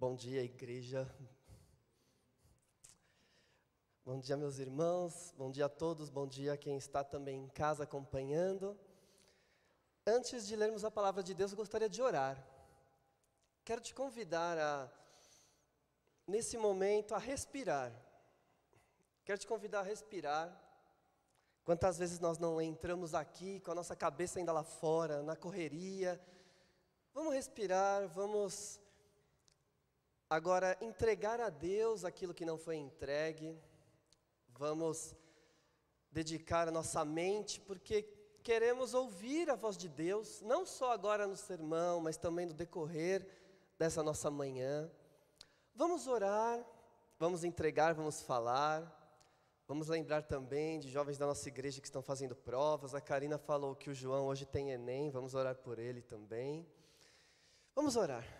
Bom dia, igreja. Bom dia, meus irmãos. Bom dia a todos. Bom dia a quem está também em casa acompanhando. Antes de lermos a palavra de Deus, eu gostaria de orar. Quero te convidar a, nesse momento, a respirar. Quero te convidar a respirar. Quantas vezes nós não entramos aqui com a nossa cabeça ainda lá fora, na correria. Vamos respirar, vamos agora entregar a Deus aquilo que não foi entregue. Vamos dedicar a nossa mente, porque queremos ouvir a voz de Deus, não só agora no sermão, mas também no decorrer dessa nossa manhã. Vamos orar, vamos entregar, vamos falar. Vamos lembrar também de jovens da nossa igreja que estão fazendo provas. A Karina falou que o João hoje tem Enem, vamos orar por ele também. Vamos orar.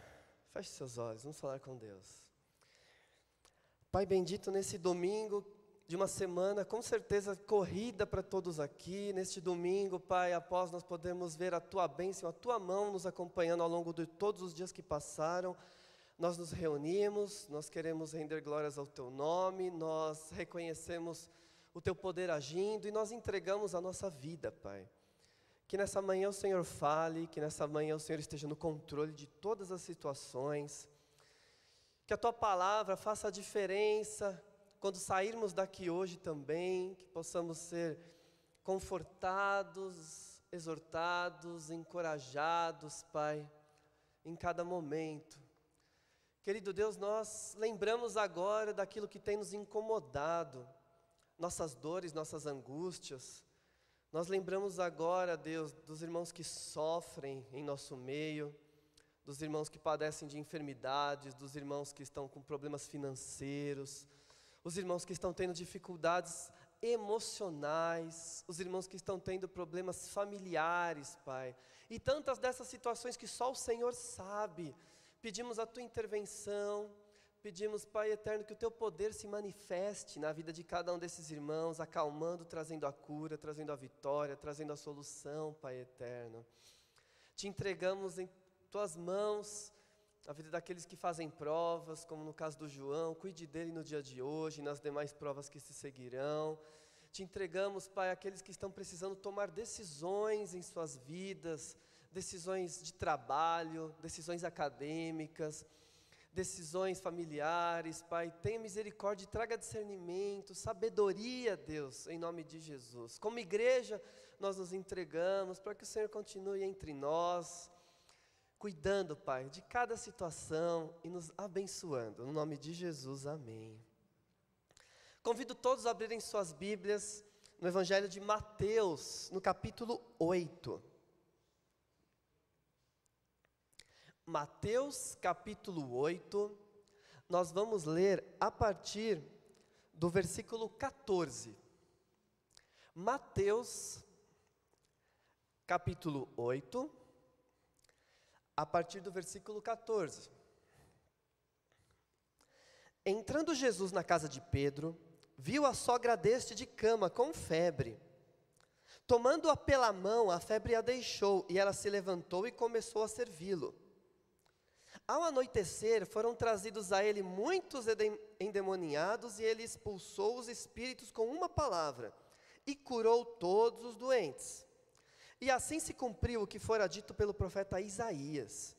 Feche seus olhos, vamos falar com Deus. Pai bendito, nesse domingo de uma semana, com certeza corrida para todos aqui, neste domingo, Pai, após nós podemos ver a Tua bênção, a Tua mão nos acompanhando ao longo de todos os dias que passaram, nós nos reunimos, nós queremos render glórias ao Teu nome, nós reconhecemos o Teu poder agindo e nós entregamos a nossa vida, Pai. Que nessa manhã o Senhor fale, que nessa manhã o Senhor esteja no controle de todas as situações, que a tua palavra faça a diferença quando sairmos daqui hoje também, que possamos ser confortados, exortados, encorajados, Pai, em cada momento. Querido Deus, nós lembramos agora daquilo que tem nos incomodado, nossas dores, nossas angústias, nós lembramos agora, Deus, dos irmãos que sofrem em nosso meio, dos irmãos que padecem de enfermidades, dos irmãos que estão com problemas financeiros, os irmãos que estão tendo dificuldades emocionais, os irmãos que estão tendo problemas familiares, Pai, e tantas dessas situações que só o Senhor sabe. Pedimos a tua intervenção, Pedimos, Pai eterno, que o teu poder se manifeste na vida de cada um desses irmãos, acalmando, trazendo a cura, trazendo a vitória, trazendo a solução, Pai eterno. Te entregamos em tuas mãos a vida daqueles que fazem provas, como no caso do João, cuide dele no dia de hoje nas demais provas que se seguirão. Te entregamos, Pai, aqueles que estão precisando tomar decisões em suas vidas, decisões de trabalho, decisões acadêmicas decisões familiares, Pai. Tenha misericórdia e traga discernimento, sabedoria, Deus, em nome de Jesus. Como igreja, nós nos entregamos para que o Senhor continue entre nós, cuidando, Pai, de cada situação e nos abençoando. No nome de Jesus, amém. Convido todos a abrirem suas Bíblias no Evangelho de Mateus, no capítulo 8. Mateus capítulo 8, nós vamos ler a partir do versículo 14. Mateus capítulo 8, a partir do versículo 14. Entrando Jesus na casa de Pedro, viu a sogra deste de cama com febre. Tomando-a pela mão, a febre a deixou, e ela se levantou e começou a servi-lo. Ao anoitecer, foram trazidos a ele muitos endemoniados, e ele expulsou os espíritos com uma palavra, e curou todos os doentes. E assim se cumpriu o que fora dito pelo profeta Isaías.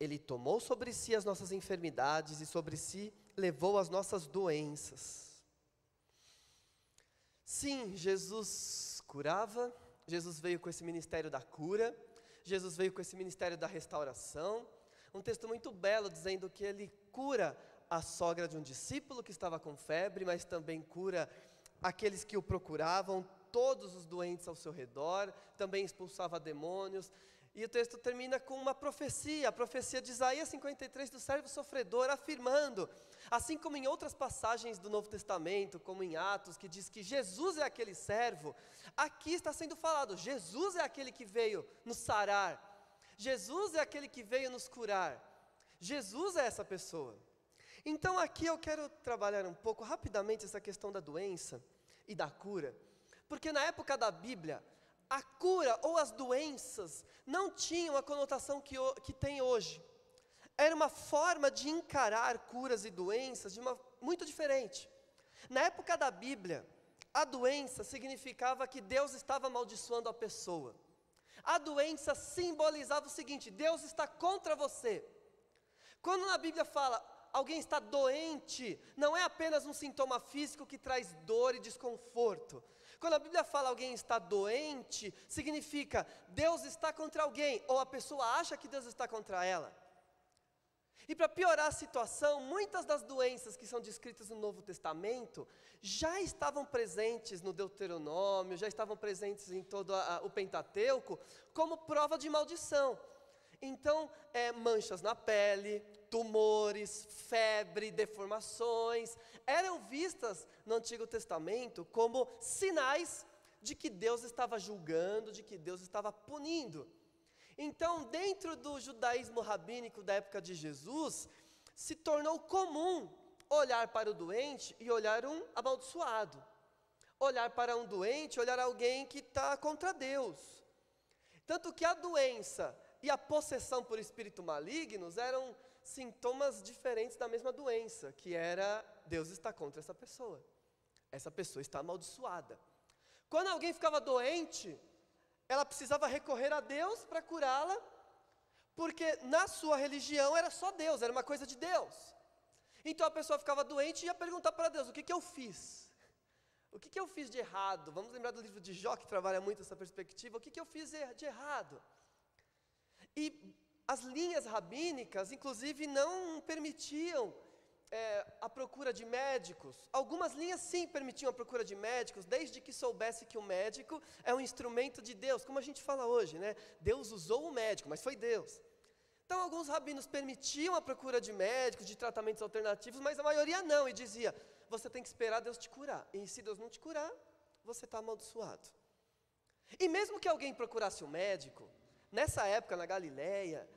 Ele tomou sobre si as nossas enfermidades e sobre si levou as nossas doenças. Sim, Jesus curava, Jesus veio com esse ministério da cura, Jesus veio com esse ministério da restauração, um texto muito belo dizendo que ele cura a sogra de um discípulo que estava com febre, mas também cura aqueles que o procuravam, todos os doentes ao seu redor, também expulsava demônios. E o texto termina com uma profecia, a profecia de Isaías 53 do servo sofredor, afirmando, assim como em outras passagens do Novo Testamento, como em Atos, que diz que Jesus é aquele servo, aqui está sendo falado, Jesus é aquele que veio nos sarar, Jesus é aquele que veio nos curar. Jesus é essa pessoa. Então aqui eu quero trabalhar um pouco rapidamente essa questão da doença e da cura, porque na época da Bíblia, a cura ou as doenças não tinham a conotação que, que tem hoje. era uma forma de encarar curas e doenças de uma muito diferente. Na época da Bíblia, a doença significava que Deus estava amaldiçoando a pessoa. A doença simbolizava o seguinte: Deus está contra você. Quando na Bíblia fala alguém está doente, não é apenas um sintoma físico que traz dor e desconforto. Quando a Bíblia fala alguém está doente, significa Deus está contra alguém, ou a pessoa acha que Deus está contra ela. E para piorar a situação, muitas das doenças que são descritas no Novo Testamento já estavam presentes no Deuteronômio, já estavam presentes em todo a, a, o Pentateuco, como prova de maldição. Então, é, manchas na pele, tumores, febre, deformações, eram vistas no Antigo Testamento como sinais de que Deus estava julgando, de que Deus estava punindo. Então, dentro do judaísmo rabínico da época de Jesus, se tornou comum olhar para o doente e olhar um amaldiçoado. Olhar para um doente, olhar alguém que está contra Deus. Tanto que a doença e a possessão por espírito malignos eram sintomas diferentes da mesma doença, que era Deus está contra essa pessoa. Essa pessoa está amaldiçoada. Quando alguém ficava doente, ela precisava recorrer a Deus para curá-la, porque na sua religião era só Deus, era uma coisa de Deus. Então a pessoa ficava doente e ia perguntar para Deus: o que, que eu fiz? O que, que eu fiz de errado? Vamos lembrar do livro de Jó, que trabalha muito essa perspectiva. O que, que eu fiz de errado? E as linhas rabínicas, inclusive, não permitiam é, a procura de médicos. Algumas linhas sim permitiam a procura de médicos, desde que soubesse que o médico é um instrumento de Deus, como a gente fala hoje, né? Deus usou o médico, mas foi Deus. Então, alguns rabinos permitiam a procura de médicos, de tratamentos alternativos, mas a maioria não, e dizia: você tem que esperar Deus te curar, e se Deus não te curar, você está amaldiçoado. E mesmo que alguém procurasse um médico, nessa época na Galileia,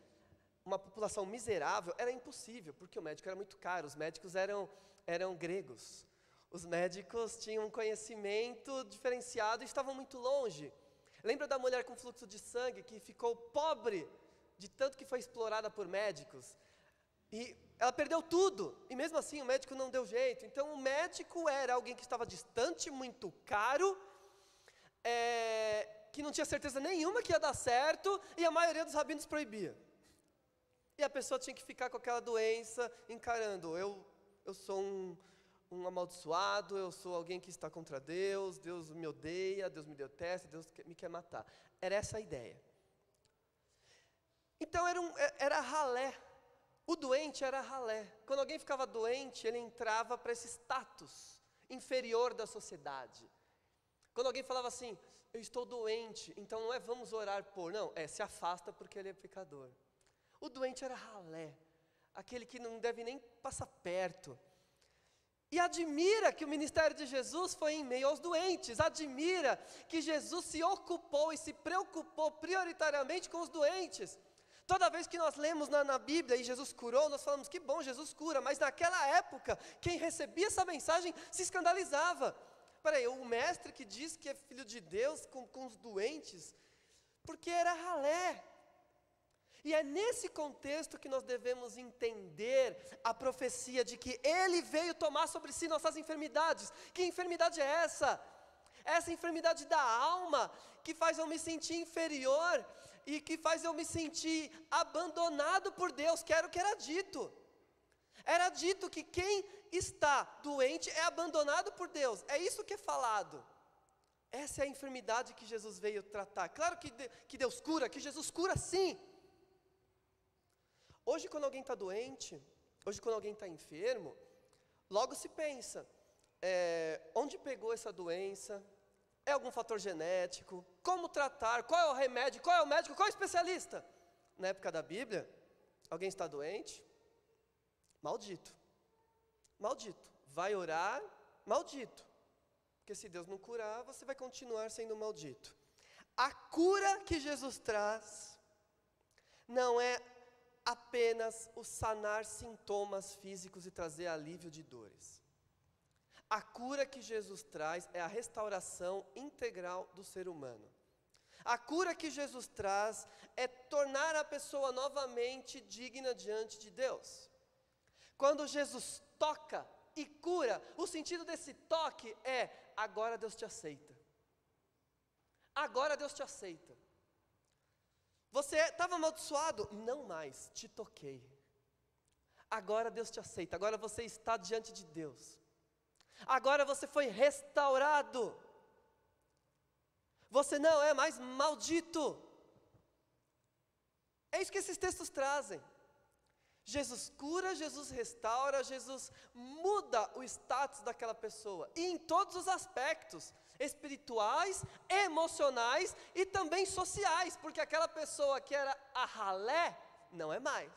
uma população miserável, era impossível, porque o médico era muito caro, os médicos eram, eram gregos. Os médicos tinham um conhecimento diferenciado e estavam muito longe. Lembra da mulher com fluxo de sangue que ficou pobre de tanto que foi explorada por médicos? E ela perdeu tudo, e mesmo assim o médico não deu jeito. Então o médico era alguém que estava distante, muito caro, é, que não tinha certeza nenhuma que ia dar certo, e a maioria dos rabinos proibia. E a pessoa tinha que ficar com aquela doença encarando. Eu, eu sou um, um amaldiçoado, eu sou alguém que está contra Deus, Deus me odeia, Deus me detesta, Deus me quer matar. Era essa a ideia. Então era, um, era ralé. O doente era ralé. Quando alguém ficava doente, ele entrava para esse status inferior da sociedade. Quando alguém falava assim, eu estou doente, então não é vamos orar por, não, é se afasta porque ele é pecador. O doente era ralé, aquele que não deve nem passar perto. E admira que o ministério de Jesus foi em meio aos doentes, admira que Jesus se ocupou e se preocupou prioritariamente com os doentes. Toda vez que nós lemos na, na, Bíblia e Jesus curou, nós falamos que bom, Jesus cura, mas naquela época, quem recebia essa mensagem se escandalizava. Peraí, o mestre que diz que é filho de Deus com, com os doentes, porque era ralé, e é nesse contexto que nós devemos entender a profecia de que Ele veio tomar sobre si nossas enfermidades. Que enfermidade é essa? Essa enfermidade da alma que faz eu me sentir inferior e que faz eu me sentir abandonado por Deus, que era o que era dito. Era dito que quem está doente é abandonado por Deus, é isso que é falado. Essa é a enfermidade que Jesus veio tratar. Claro que, que Deus cura, que Jesus cura sim. Hoje, quando alguém está doente, hoje, quando alguém está enfermo, logo se pensa: é, onde pegou essa doença? É algum fator genético? Como tratar? Qual é o remédio? Qual é o médico? Qual é o especialista? Na época da Bíblia, alguém está doente? Maldito. Maldito. Vai orar? Maldito. Porque se Deus não curar, você vai continuar sendo maldito. A cura que Jesus traz não é apenas o sanar sintomas físicos e trazer alívio de dores. A cura que Jesus traz é a restauração integral do ser humano. A cura que Jesus traz é tornar a pessoa novamente digna diante de Deus. Quando Jesus toca e cura, o sentido desse toque é: agora Deus te aceita. Agora Deus te aceita. Você estava amaldiçoado? Não mais, te toquei. Agora Deus te aceita, agora você está diante de Deus. Agora você foi restaurado. Você não é mais maldito. É isso que esses textos trazem. Jesus cura, Jesus restaura, Jesus muda o status daquela pessoa, e em todos os aspectos, espirituais, emocionais e também sociais, porque aquela pessoa que era a ralé, não é mais.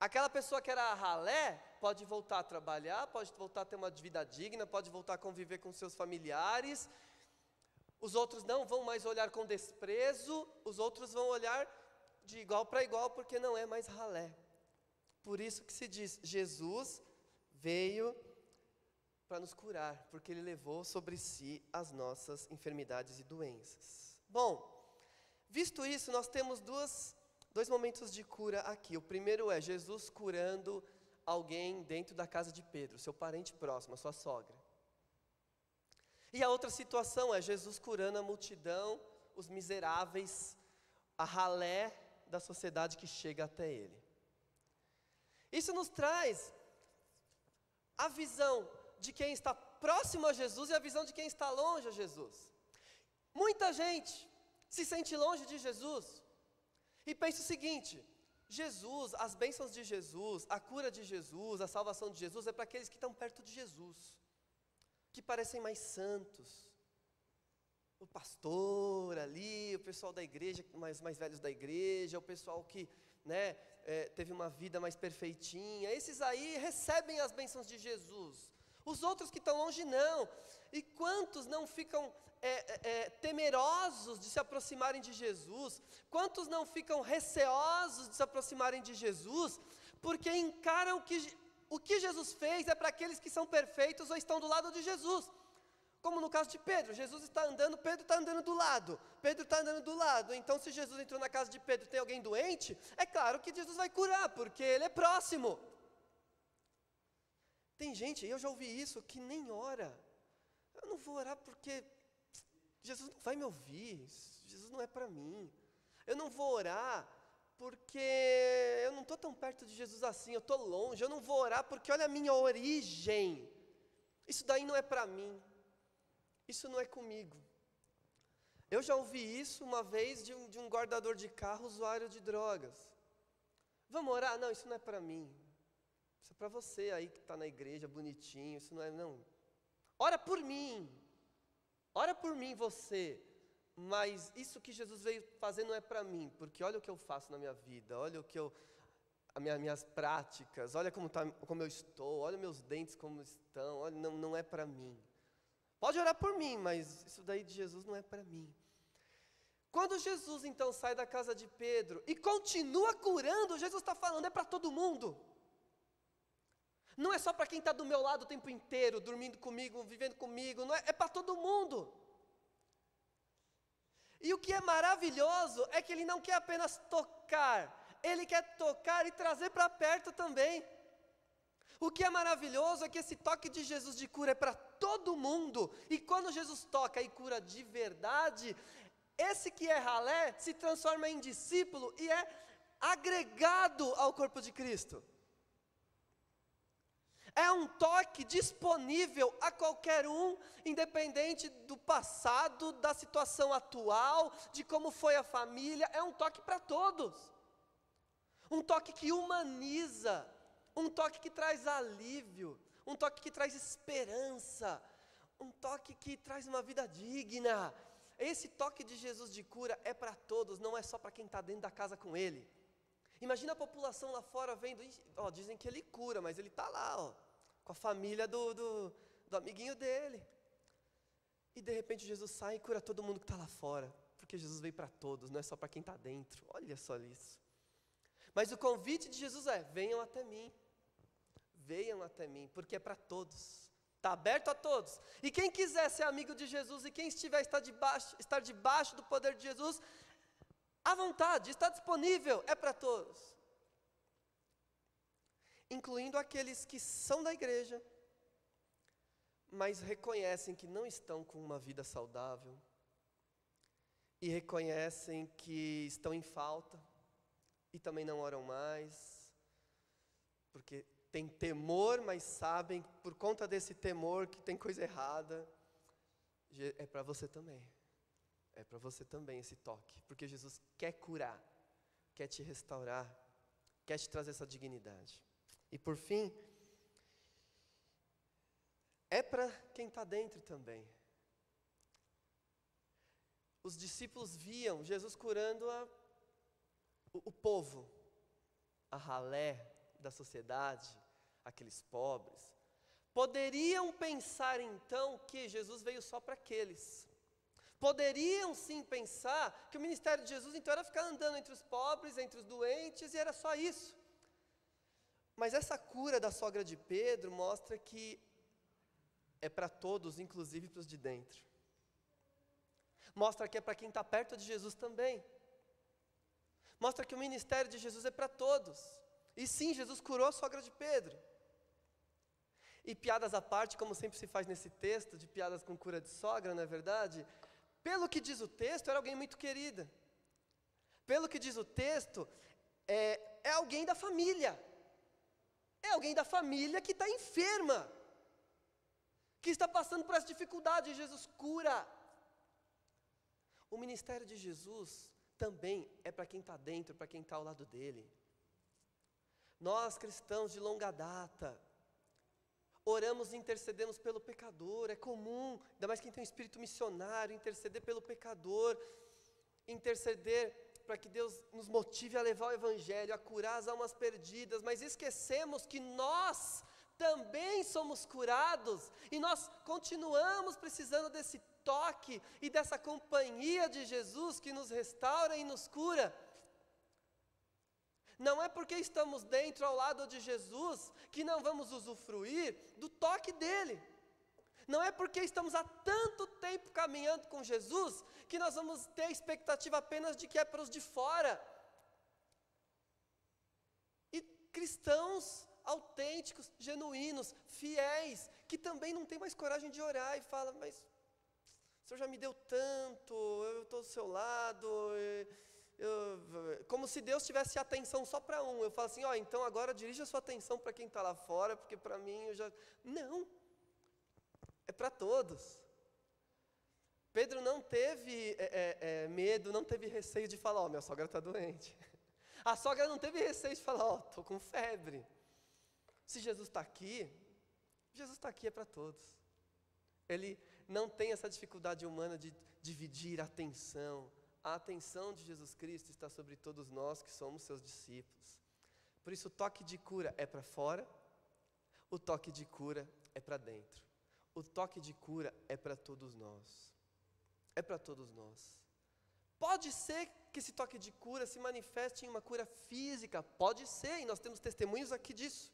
Aquela pessoa que era a ralé, pode voltar a trabalhar, pode voltar a ter uma vida digna, pode voltar a conviver com seus familiares, os outros não vão mais olhar com desprezo, os outros vão olhar de igual para igual, porque não é mais ralé. Por isso que se diz: Jesus veio para nos curar, porque ele levou sobre si as nossas enfermidades e doenças. Bom, visto isso, nós temos duas, dois momentos de cura aqui. O primeiro é Jesus curando alguém dentro da casa de Pedro, seu parente próximo, a sua sogra. E a outra situação é Jesus curando a multidão, os miseráveis, a ralé da sociedade que chega até ele. Isso nos traz a visão de quem está próximo a Jesus e a visão de quem está longe a Jesus. Muita gente se sente longe de Jesus e pensa o seguinte: Jesus, as bênçãos de Jesus, a cura de Jesus, a salvação de Jesus é para aqueles que estão perto de Jesus, que parecem mais santos, o pastor ali, o pessoal da igreja, mais, mais velhos da igreja, o pessoal que né, é, teve uma vida mais perfeitinha, esses aí recebem as bênçãos de Jesus. Os outros que estão longe não. E quantos não ficam é, é, é, temerosos de se aproximarem de Jesus? Quantos não ficam receosos de se aproximarem de Jesus? Porque encaram que o que Jesus fez é para aqueles que são perfeitos ou estão do lado de Jesus. Como no caso de Pedro, Jesus está andando, Pedro está andando do lado. Pedro está andando do lado. Então, se Jesus entrou na casa de Pedro e tem alguém doente, é claro que Jesus vai curar, porque ele é próximo. Tem gente, eu já ouvi isso, que nem ora. Eu não vou orar porque Jesus não vai me ouvir. Jesus não é para mim. Eu não vou orar porque eu não estou tão perto de Jesus assim, eu estou longe. Eu não vou orar porque olha a minha origem. Isso daí não é para mim. Isso não é comigo. Eu já ouvi isso uma vez de um, de um guardador de carro usuário de drogas. Vamos orar? Não, isso não é para mim. Isso é para você aí que está na igreja, bonitinho. Isso não é, não. Ora por mim. Ora por mim, você. Mas isso que Jesus veio fazer não é para mim, porque olha o que eu faço na minha vida, olha o que eu, as minha, minhas práticas, olha como, tá, como eu estou, olha meus dentes como estão, olha, não, não é para mim. Pode orar por mim, mas isso daí de Jesus não é para mim. Quando Jesus então sai da casa de Pedro e continua curando, Jesus está falando, é para todo mundo. Não é só para quem está do meu lado o tempo inteiro, dormindo comigo, vivendo comigo, não é, é para todo mundo. E o que é maravilhoso é que ele não quer apenas tocar, ele quer tocar e trazer para perto também. O que é maravilhoso é que esse toque de Jesus de cura é para todo mundo, e quando Jesus toca e cura de verdade, esse que é ralé se transforma em discípulo e é agregado ao corpo de Cristo. É um toque disponível a qualquer um, independente do passado, da situação atual, de como foi a família, é um toque para todos. Um toque que humaniza, um toque que traz alívio, um toque que traz esperança, um toque que traz uma vida digna. Esse toque de Jesus de cura é para todos, não é só para quem está dentro da casa com Ele. Imagina a população lá fora vendo, ó, dizem que ele cura, mas ele está lá, ó, com a família do, do, do amiguinho dele. E de repente Jesus sai e cura todo mundo que está lá fora, porque Jesus veio para todos, não é só para quem está dentro. Olha só isso. Mas o convite de Jesus é: venham até mim venham até mim, porque é para todos. Está aberto a todos. E quem quiser ser amigo de Jesus e quem estiver estar debaixo, estar debaixo do poder de Jesus, à vontade, está disponível, é para todos. Incluindo aqueles que são da igreja, mas reconhecem que não estão com uma vida saudável, e reconhecem que estão em falta, e também não oram mais, porque têm temor, mas sabem por conta desse temor que tem coisa errada. É para você também. É para você também esse toque, porque Jesus quer curar, quer te restaurar, quer te trazer essa dignidade. E por fim, é para quem está dentro também. Os discípulos viam Jesus curando a, o, o povo, a ralé da sociedade, aqueles pobres. Poderiam pensar então que Jesus veio só para aqueles. Poderiam sim pensar que o ministério de Jesus então era ficar andando entre os pobres, entre os doentes, e era só isso. Mas essa cura da sogra de Pedro mostra que é para todos, inclusive para os de dentro. Mostra que é para quem está perto de Jesus também. Mostra que o ministério de Jesus é para todos. E sim, Jesus curou a sogra de Pedro. E piadas à parte, como sempre se faz nesse texto, de piadas com cura de sogra, não é verdade? Pelo que diz o texto, era alguém muito querida. Pelo que diz o texto, é, é alguém da família. É alguém da família que está enferma, que está passando por essa dificuldade, Jesus cura. O ministério de Jesus também é para quem está dentro, para quem está ao lado dele. Nós cristãos de longa data, oramos e intercedemos pelo pecador, é comum, ainda mais quem tem um espírito missionário, interceder pelo pecador, interceder para que Deus nos motive a levar o Evangelho, a curar as almas perdidas, mas esquecemos que nós também somos curados e nós continuamos precisando desse toque e dessa companhia de Jesus que nos restaura e nos cura. Não é porque estamos dentro ao lado de Jesus que não vamos usufruir do toque dele. Não é porque estamos há tanto tempo caminhando com Jesus que nós vamos ter expectativa apenas de que é para os de fora. E cristãos autênticos, genuínos, fiéis, que também não têm mais coragem de orar e fala, mas o Senhor já me deu tanto, eu estou do seu lado. Eu, como se Deus tivesse atenção só para um. Eu falo assim, ó, oh, então agora dirija a sua atenção para quem está lá fora, porque para mim eu já. Não! É para todos. Pedro não teve é, é, é, medo, não teve receio de falar, ó, oh, minha sogra está doente. A sogra não teve receio de falar, ó, oh, estou com febre. Se Jesus está aqui, Jesus está aqui é para todos. Ele não tem essa dificuldade humana de dividir a atenção, a atenção de Jesus Cristo está sobre todos nós que somos seus discípulos. Por isso, o toque de cura é para fora, o toque de cura é para dentro. O toque de cura é para todos nós. É para todos nós. Pode ser que esse toque de cura se manifeste em uma cura física, pode ser, e nós temos testemunhos aqui disso.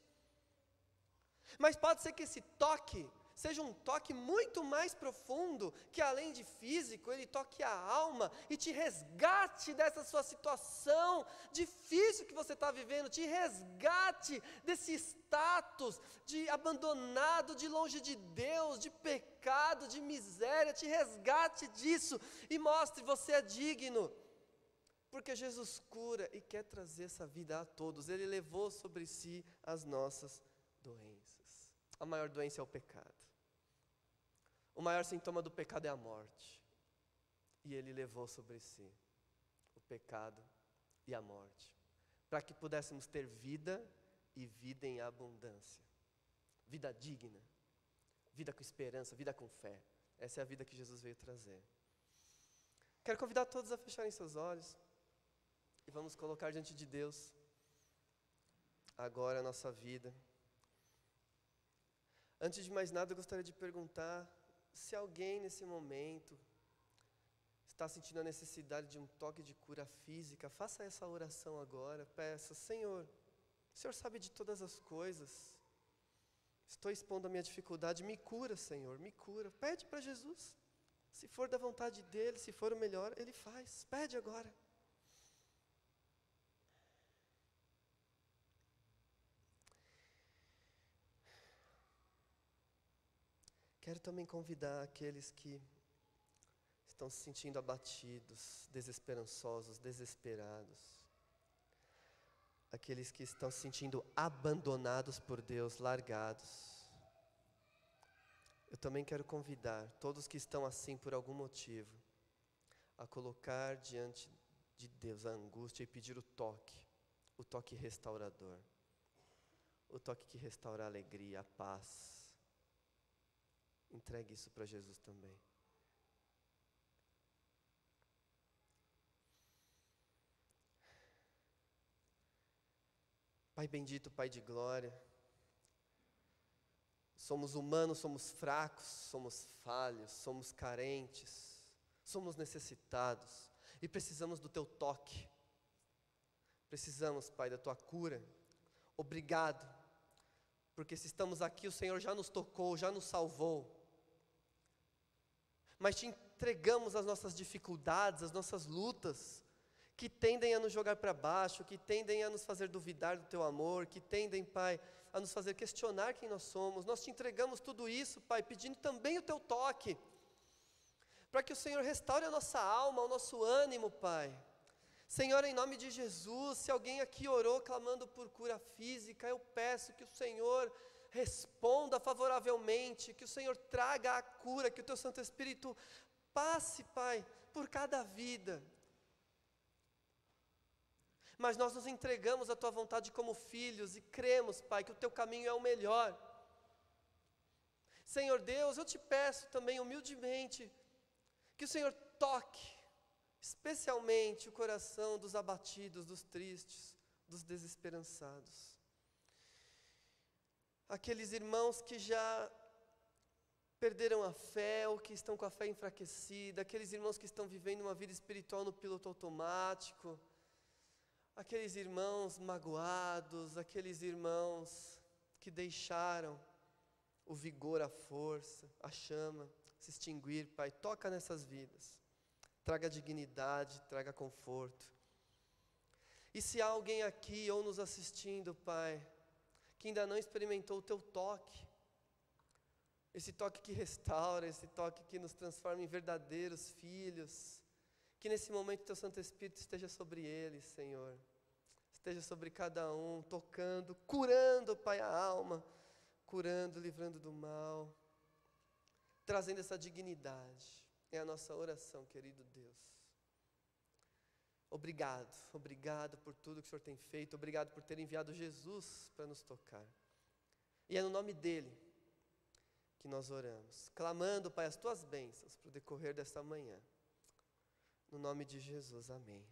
Mas pode ser que esse toque seja um toque muito mais profundo, que além de físico, ele toque a alma e te resgate dessa sua situação difícil que você está vivendo, te resgate desse status de abandonado, de longe de Deus, de pecado, de miséria, te resgate disso e mostre você é digno. Porque Jesus cura e quer trazer essa vida a todos. Ele levou sobre si as nossas doenças. A maior doença é o pecado. O maior sintoma do pecado é a morte. E ele levou sobre si o pecado e a morte, para que pudéssemos ter vida e vida em abundância. Vida digna, vida com esperança, vida com fé. Essa é a vida que Jesus veio trazer. Quero convidar todos a fecharem seus olhos e vamos colocar diante de Deus agora a nossa vida. Antes de mais nada, eu gostaria de perguntar se alguém nesse momento está sentindo a necessidade de um toque de cura física, faça essa oração agora. Peça, Senhor, o Senhor sabe de todas as coisas. Estou expondo a minha dificuldade, me cura, Senhor, me cura. Pede para Jesus. Se for da vontade dele, se for o melhor, ele faz. Pede agora. Quero também convidar aqueles que estão se sentindo abatidos, desesperançosos, desesperados. Aqueles que estão se sentindo abandonados por Deus, largados. Eu também quero convidar todos que estão assim por algum motivo a colocar diante de Deus a angústia e pedir o toque, o toque restaurador, o toque que restaura a alegria, a paz. Entregue isso para Jesus também. Pai bendito, Pai de glória, somos humanos, somos fracos, somos falhos, somos carentes, somos necessitados e precisamos do Teu toque. Precisamos, Pai, da Tua cura. Obrigado, porque se estamos aqui, o Senhor já nos tocou, já nos salvou mas te entregamos as nossas dificuldades, as nossas lutas, que tendem a nos jogar para baixo, que tendem a nos fazer duvidar do teu amor, que tendem, Pai, a nos fazer questionar quem nós somos. Nós te entregamos tudo isso, Pai, pedindo também o teu toque, para que o Senhor restaure a nossa alma, o nosso ânimo, Pai. Senhor, em nome de Jesus, se alguém aqui orou clamando por cura física, eu peço que o Senhor responda favoravelmente, que o Senhor traga a cura, que o teu Santo Espírito passe, Pai, por cada vida. Mas nós nos entregamos à tua vontade como filhos e cremos, Pai, que o teu caminho é o melhor. Senhor Deus, eu te peço também humildemente que o Senhor toque especialmente o coração dos abatidos, dos tristes, dos desesperançados aqueles irmãos que já perderam a fé ou que estão com a fé enfraquecida, aqueles irmãos que estão vivendo uma vida espiritual no piloto automático, aqueles irmãos magoados, aqueles irmãos que deixaram o vigor, a força, a chama se extinguir, Pai, toca nessas vidas. Traga dignidade, traga conforto. E se há alguém aqui ou nos assistindo, Pai, que ainda não experimentou o teu toque. Esse toque que restaura, esse toque que nos transforma em verdadeiros filhos. Que nesse momento teu Santo Espírito esteja sobre eles, Senhor. Esteja sobre cada um, tocando, curando, Pai, a alma, curando, livrando do mal, trazendo essa dignidade. É a nossa oração, querido Deus. Obrigado, obrigado por tudo que o Senhor tem feito, obrigado por ter enviado Jesus para nos tocar. E é no nome dele que nós oramos, clamando, Pai, as tuas bênçãos para o decorrer desta manhã. No nome de Jesus, amém.